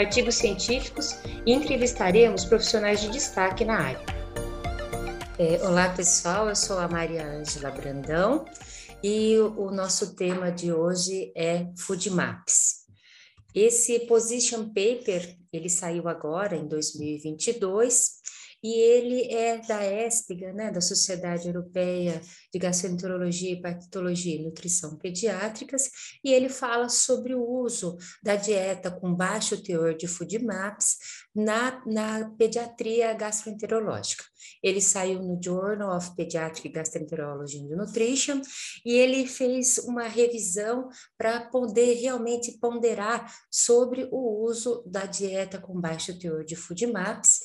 artigos científicos e entrevistaremos profissionais de destaque na área. É, olá pessoal, eu sou a Maria Ângela Brandão e o, nosso tema de hoje é Food Maps. Esse position paper, ele saiu agora em 2022 e ele é da ESPGA, né, da Sociedade Europeia de Gastroenterologia, Hepatologia e Nutrição Pediátricas, e ele fala sobre o uso da dieta com baixo teor de food maps na, na pediatria gastroenterológica. Ele saiu no Journal of Pediatric Gastroenterology and Nutrition e ele fez uma revisão para poder realmente ponderar sobre o uso da dieta com baixo teor de food maps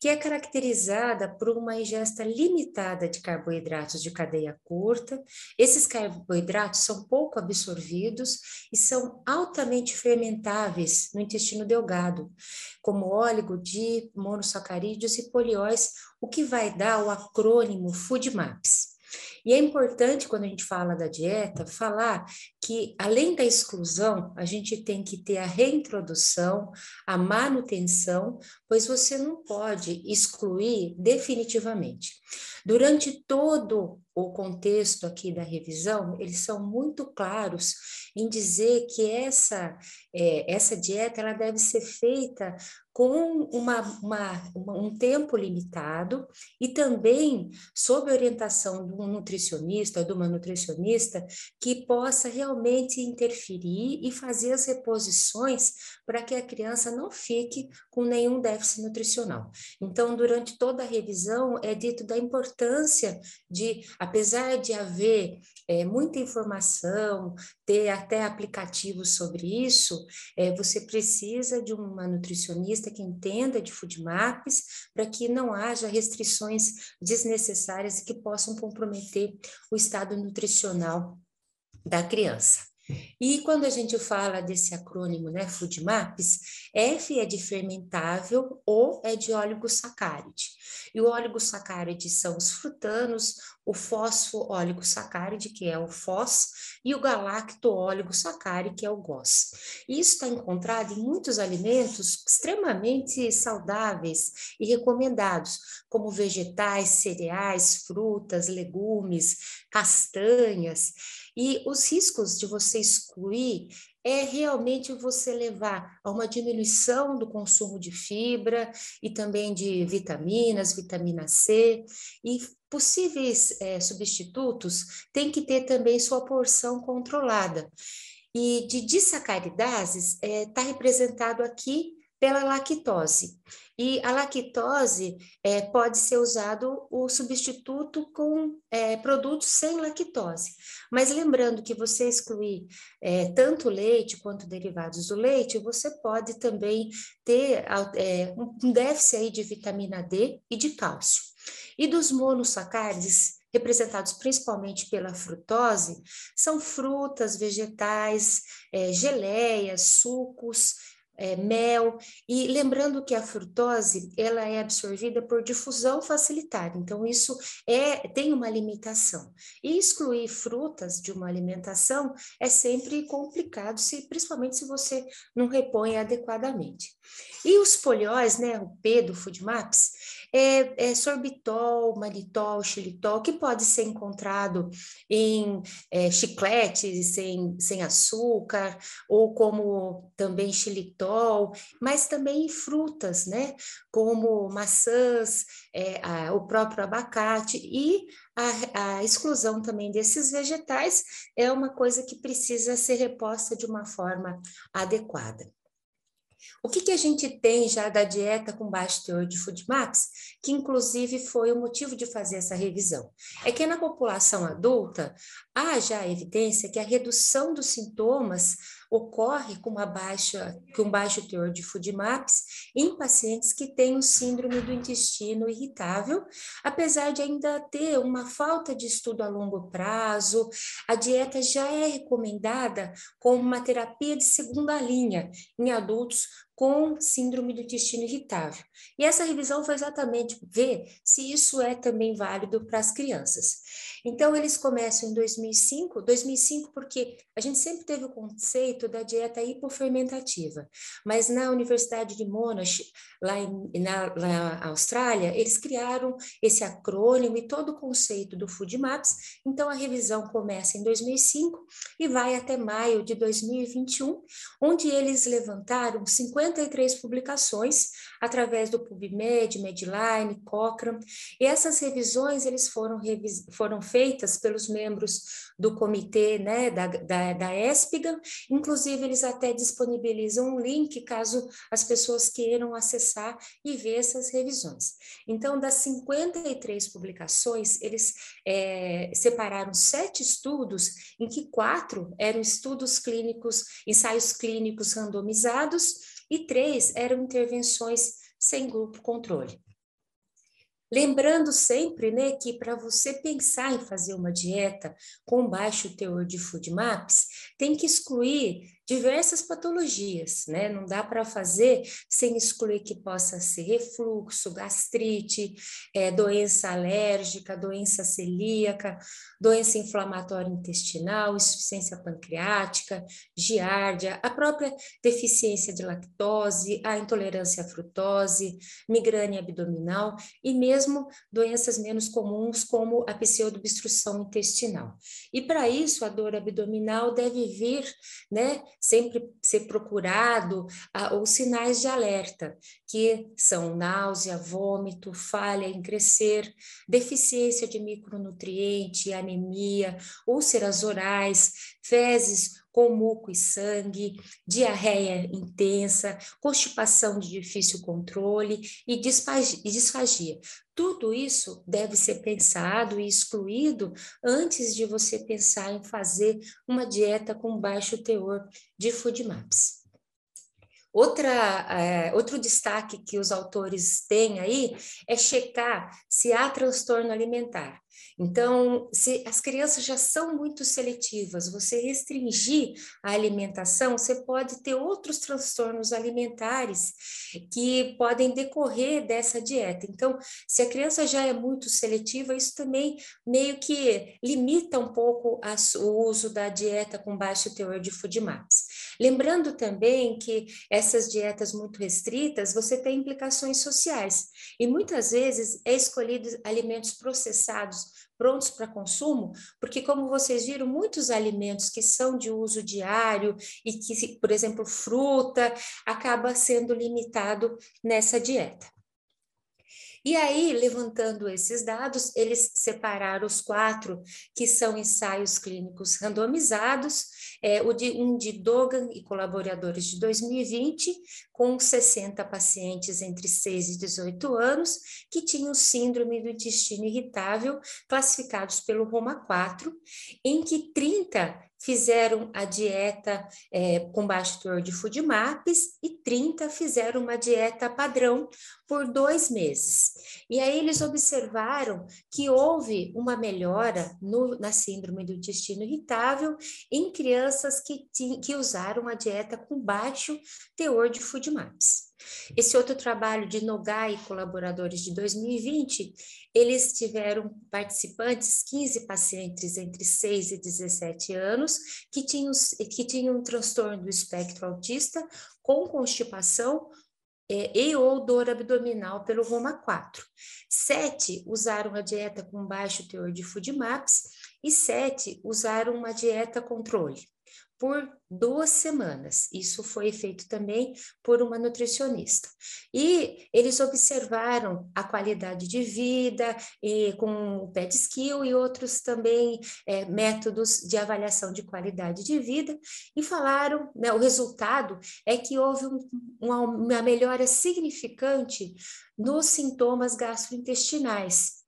que é caracterizada por uma ingesta limitada de carboidratos de cadeia curta. Esses carboidratos são pouco absorvidos e são altamente fermentáveis no intestino delgado, como óleo de monossacarídeos e polióis, o que vai dar o acrônimo FOODMAPS. E é importante, quando a gente fala da dieta, falar que, além da exclusão, a gente tem que ter a reintrodução, a manutenção, pois você não pode excluir definitivamente. Durante todo o contexto aqui da revisão, eles são muito claros em dizer que essa, é, essa dieta ela deve ser feita com uma, uma, um tempo limitado e também sob orientação de um nutricionista de uma nutricionista que possa realmente interferir e fazer as reposições para que a criança não fique com nenhum déficit nutricional. Então, durante toda a revisão, é dito da importância de, apesar de haver é, muita informação, ter até aplicativos sobre isso, é, você precisa de uma nutricionista que entenda de food maps para que não haja restrições desnecessárias que possam comprometer o estado nutricional da criança. E quando a gente fala desse acrônimo, né, Food Maps, F é de fermentável, O é de oligosacáride. E o oligosacáride são os frutanos, o fosfo-oligosacáride, que é o FOS, e o galacto-oligosacáride, que é o GOS. Isso está encontrado em muitos alimentos extremamente saudáveis e recomendados, como vegetais, cereais, frutas, legumes, castanhas. E os riscos de você excluir é realmente você levar a uma diminuição do consumo de fibra e também de vitaminas, vitamina C e possíveis é, substitutos tem que ter também sua porção controlada. E de disacaridases está é, tá representado aqui pela lactose. E a lactose é, pode ser usado o substituto com é, produtos sem lactose. Mas lembrando que você excluir é, tanto leite quanto derivados do leite, você pode também ter é, um déficit aí de vitamina D e de cálcio. E dos monossacárides, representados principalmente pela frutose, são frutas, vegetais, é, geleias, sucos, é, mel, e lembrando que a frutose ela é absorvida por difusão facilitada, então isso é tem uma limitação. E excluir frutas de uma alimentação é sempre complicado, se, principalmente se você não repõe adequadamente. E os polióis, né, o P do Food Maps, é, é sorbitol, malitol, xilitol, que pode ser encontrado em é, chicletes sem, sem açúcar, ou como também xilitol, mas também em frutas, né? Como maçãs, é, a, o próprio abacate e a, a, exclusão também desses vegetais é uma coisa que precisa ser reposta de uma forma adequada. O que, que a gente tem já da dieta com baixo teor de food maps, que inclusive foi o motivo de fazer essa revisão? É que na população adulta há já evidência que a redução dos sintomas ocorre com, uma baixa, com um baixo teor de FODMAPs em pacientes que têm o síndrome do intestino irritável, apesar de ainda ter uma falta de estudo a longo prazo, a dieta já é recomendada como uma terapia de segunda linha em adultos com síndrome do intestino irritável. E essa revisão foi exatamente ver se isso é também válido para as crianças. Então, eles começam em 2005, 2005 porque a gente sempre teve o conceito da dieta hipofermentativa, mas na Universidade de Monash, lá, em, na, na Austrália, eles criaram esse acrônimo e todo o conceito do Food Maps, então a revisão começa em 2005 e vai até maio de 2021, onde eles levantaram 50 53 publicações através do PubMed, Medline, Cochrane, e essas revisões eles foram, revis foram feitas pelos membros do comitê né, da, da, da inclusive eles até disponibilizam um link caso as pessoas queiram acessar e ver essas revisões. Então, das 53 publicações, eles é, separaram sete estudos, em que quatro eram estudos clínicos, ensaios clínicos randomizados, e três eram intervenções sem grupo controle. Lembrando sempre né, que para você pensar em fazer uma dieta com baixo teor de food maps, tem que excluir diversas patologias, né? Não dá para fazer sem excluir que possa ser refluxo, gastrite, é, doença alérgica, doença celíaca, doença inflamatória intestinal, insuficiência pancreática, giardia, a própria deficiência de lactose, a intolerância à frutose, migrânia abdominal e mesmo doenças menos comuns como a pseudobstrução intestinal. E para isso a dor abdominal deve vir, né, sempre ser procurado ah, os sinais de alerta, que são náusea, vômito, falha em crescer, deficiência de micronutriente, anemia, úlceras orais, fezes com muco e sangue, diarreia intensa, constipação de difícil controle e disfagia. Tudo isso deve ser pensado e excluído antes de você pensar em fazer uma dieta com baixo teor de food maps. Outra, é, outro destaque que os autores têm aí é checar se há transtorno alimentar. Então, se as crianças já são muito seletivas, você restringir a alimentação, você pode ter outros transtornos alimentares que podem decorrer dessa dieta. Então, se a criança já é muito seletiva, isso também meio que limita um pouco o uso da dieta com baixo teor de FODMAPs. Lembrando também que essas dietas muito restritas, você tem implicações sociais, e muitas vezes é escolhido alimentos processados prontos para consumo, porque como vocês viram, muitos alimentos que são de uso diário e que, por exemplo, fruta, acaba sendo limitado nessa dieta. E aí, levantando esses dados, eles separaram os quatro que são ensaios clínicos randomizados, é, o de, um de Dogan e colaboradores de 2020, com 60 pacientes entre 6 e 18 anos que tinham síndrome do intestino irritável, classificados pelo Roma 4, em que 30 fizeram a dieta é, com baixo teor de food maps e 30 fizeram uma dieta padrão por dois meses. E aí eles observaram que houve uma melhora no, na síndrome do intestino irritável em crianças que, que usaram a dieta com baixo teor de food maps. Esse outro trabalho de Nogai e colaboradores de 2020, eles tiveram participantes, 15 pacientes entre 6 e 17 anos, que tinham, que tinham um transtorno do espectro autista com constipação é, e ou dor abdominal pelo Roma 4. Sete usaram a dieta com baixo teor de food maps e sete usaram uma dieta controle por duas semanas. Isso foi feito também por uma nutricionista. E eles observaram a qualidade de vida e, com o PET Skill e outros também é, métodos de avaliação de qualidade de vida e falaram, né, o resultado é que houve um, uma, uma melhora significante nos sintomas gastrointestinais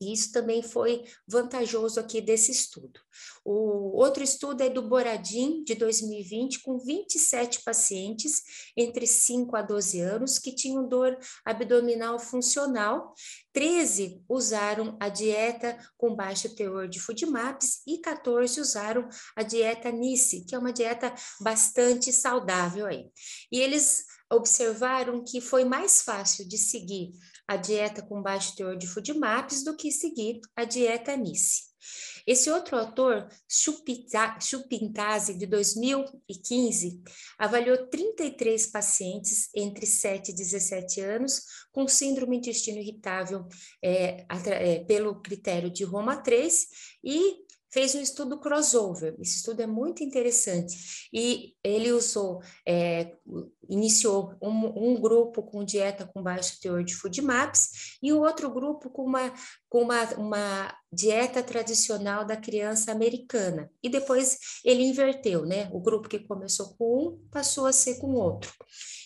E isso também foi vantajoso aqui desse estudo. O outro estudo é do Boradim, de 2020, com 27 pacientes entre 5 a 12 anos que tinham dor abdominal funcional. 13 usaram a dieta com baixo teor de FODMAPs e 14 usaram a dieta NICE, que é uma dieta bastante saudável aí. E eles observaram que foi mais fácil de seguir a dieta com baixo teor de FODMAPs do que seguir a dieta NICE. Esse outro autor, Chupintase, de 2015, avaliou 33 pacientes entre 7 e 17 anos com síndrome intestino irritável é, é, pelo critério de Roma 3 e fez um estudo crossover. Esse estudo é muito interessante. E ele usou, é, iniciou um, um, grupo com dieta com baixo teor de food maps e o outro grupo com uma, com uma, uma dieta tradicional da criança americana. E depois ele inverteu, né? O grupo que começou com um passou a ser com outro.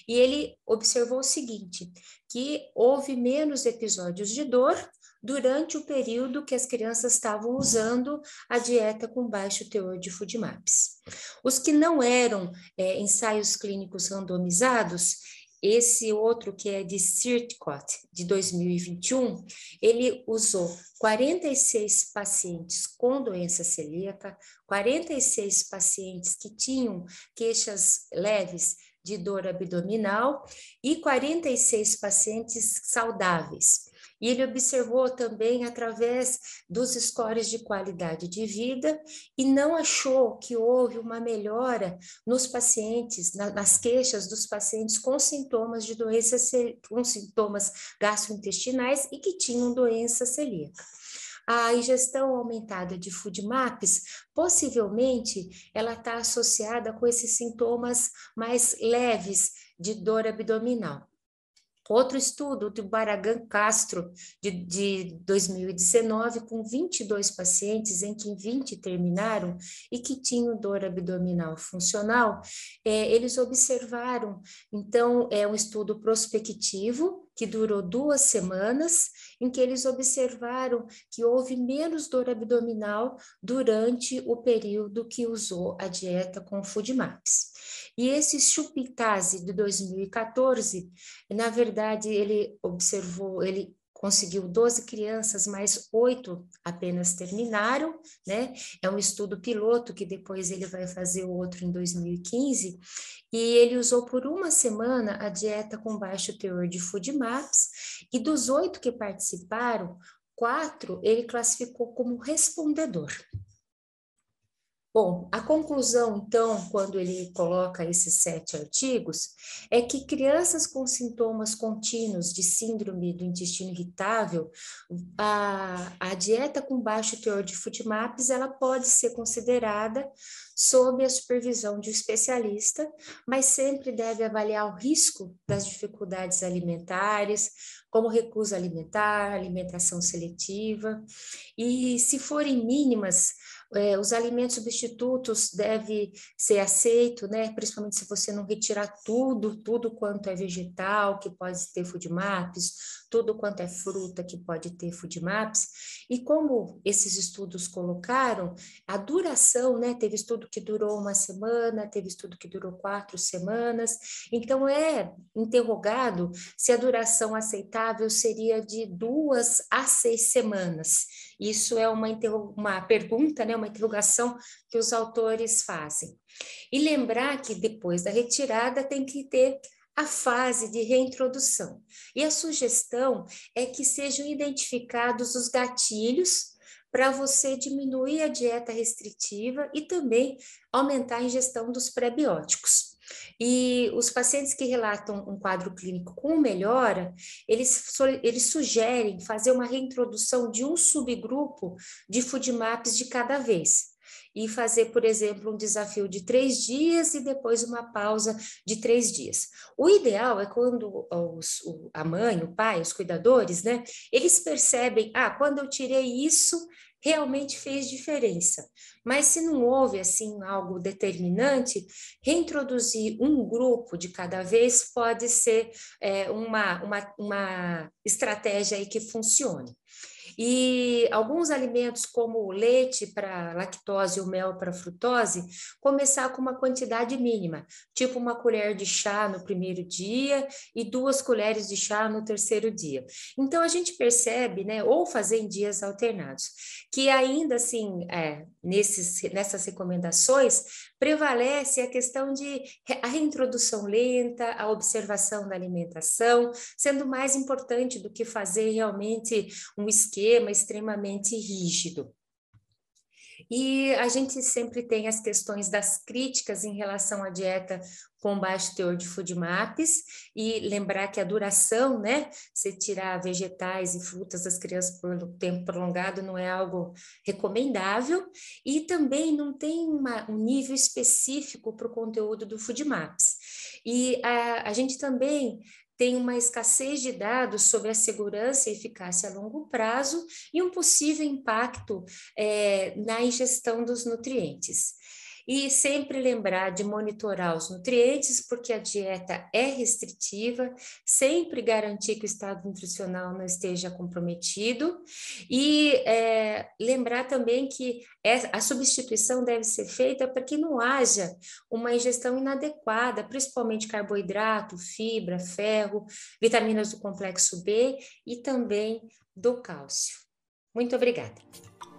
E ele observou o seguinte, que houve menos episódios de dor durante o período que as crianças estavam usando a dieta com baixo teor de FODMAPs. Os que não eram é, ensaios clínicos randomizados, esse outro que é de CIRTCOT, de 2021, ele usou 46 pacientes com doença celíaca, 46 pacientes que tinham queixas leves de dor abdominal e 46 pacientes saudáveis. E ele observou também através dos scores de qualidade de vida e não achou que houve uma melhora nos pacientes, nas queixas dos pacientes com sintomas de doença, com sintomas gastrointestinais e que tinham doença celíaca. A ingestão aumentada de food maps, possivelmente, ela está associada com esses sintomas mais leves de dor abdominal. Outro estudo do Baragan Castro, de, de 2019, com 22 pacientes, em que 20 terminaram e que tinham dor abdominal funcional, é, eles observaram, então, é um estudo prospectivo, que durou duas semanas, em que eles observaram que houve menos dor abdominal durante o período que usou a dieta com food maps. E esse Chupitase de 2014, na verdade, ele observou, ele conseguiu 12 crianças, mas oito apenas terminaram, né? É um estudo piloto que depois ele vai fazer outro em 2015, e ele usou por uma semana a dieta com baixo teor de food maps, e dos oito que participaram, quatro ele classificou como respondedor. Bom, a conclusão, então, quando ele coloca esses sete artigos, é que crianças com sintomas contínuos de síndrome do intestino irritável, a, a dieta com baixo teor de FUDMAPs, ela pode ser considerada sob a supervisão de um especialista, mas sempre deve avaliar o risco das dificuldades alimentares, como recusa alimentar, alimentação seletiva, e se forem mínimas, é, os alimentos substitutos devem ser aceitos, né? Principalmente se você não retirar tudo, tudo quanto é vegetal, que pode ter food maps, tudo quanto é fruta que pode ter food maps. E como esses estudos colocaram, a duração, né? Teve estudo que durou uma semana, teve estudo que durou quatro semanas. Então é interrogado se a duração aceitável seria de duas a seis semanas. Isso é uma, uma pergunta, né? Uma interrogação que os autores fazem. E lembrar que depois da retirada tem que ter a fase de reintrodução. E a sugestão é que sejam identificados os gatilhos para você diminuir a dieta restritiva e também aumentar a ingestão dos prebióticos. E os pacientes que relatam um quadro clínico com melhora, eles, eles sugerem fazer uma reintrodução de um subgrupo de food maps de cada vez e fazer, por exemplo, um desafio de três dias e depois uma pausa de três dias. O ideal é quando os, a mãe, o pai, os cuidadores, né, eles percebem, ah, quando eu tirei isso, realmente fez diferença. Mas se não houve assim algo determinante, reintroduzir um grupo de cada vez pode ser é, uma, uma, uma estratégia aí que funcione. E alguns alimentos, como o leite para lactose e o mel para frutose, começar com uma quantidade mínima, tipo uma colher de chá no primeiro dia e duas colheres de chá no terceiro dia. Então, a gente percebe, né, ou fazer em dias alternados, que ainda assim, é, nesses, nessas recomendações, prevalece a questão de a reintrodução lenta, a observação da alimentação, sendo mais importante do que fazer realmente um esquema extremamente rígido. E a gente sempre tem as questões das críticas em relação à dieta com baixo teor de food maps e lembrar que a duração, né, se tirar vegetais e frutas das crianças por tempo prolongado não é algo recomendável e também não tem uma, um nível específico para o conteúdo do food maps. E a, a gente também tem uma escassez de dados sobre a segurança e eficácia a longo prazo e um possível impacto é, na ingestão dos nutrientes. E sempre lembrar de monitorar os nutrientes, porque a dieta é restritiva, sempre garantir que o estado nutricional não esteja comprometido, e é, lembrar também que a substituição deve ser feita para que não haja uma ingestão inadequada, principalmente carboidrato, fibra, ferro, vitaminas do complexo B e também do cálcio. Muito obrigada.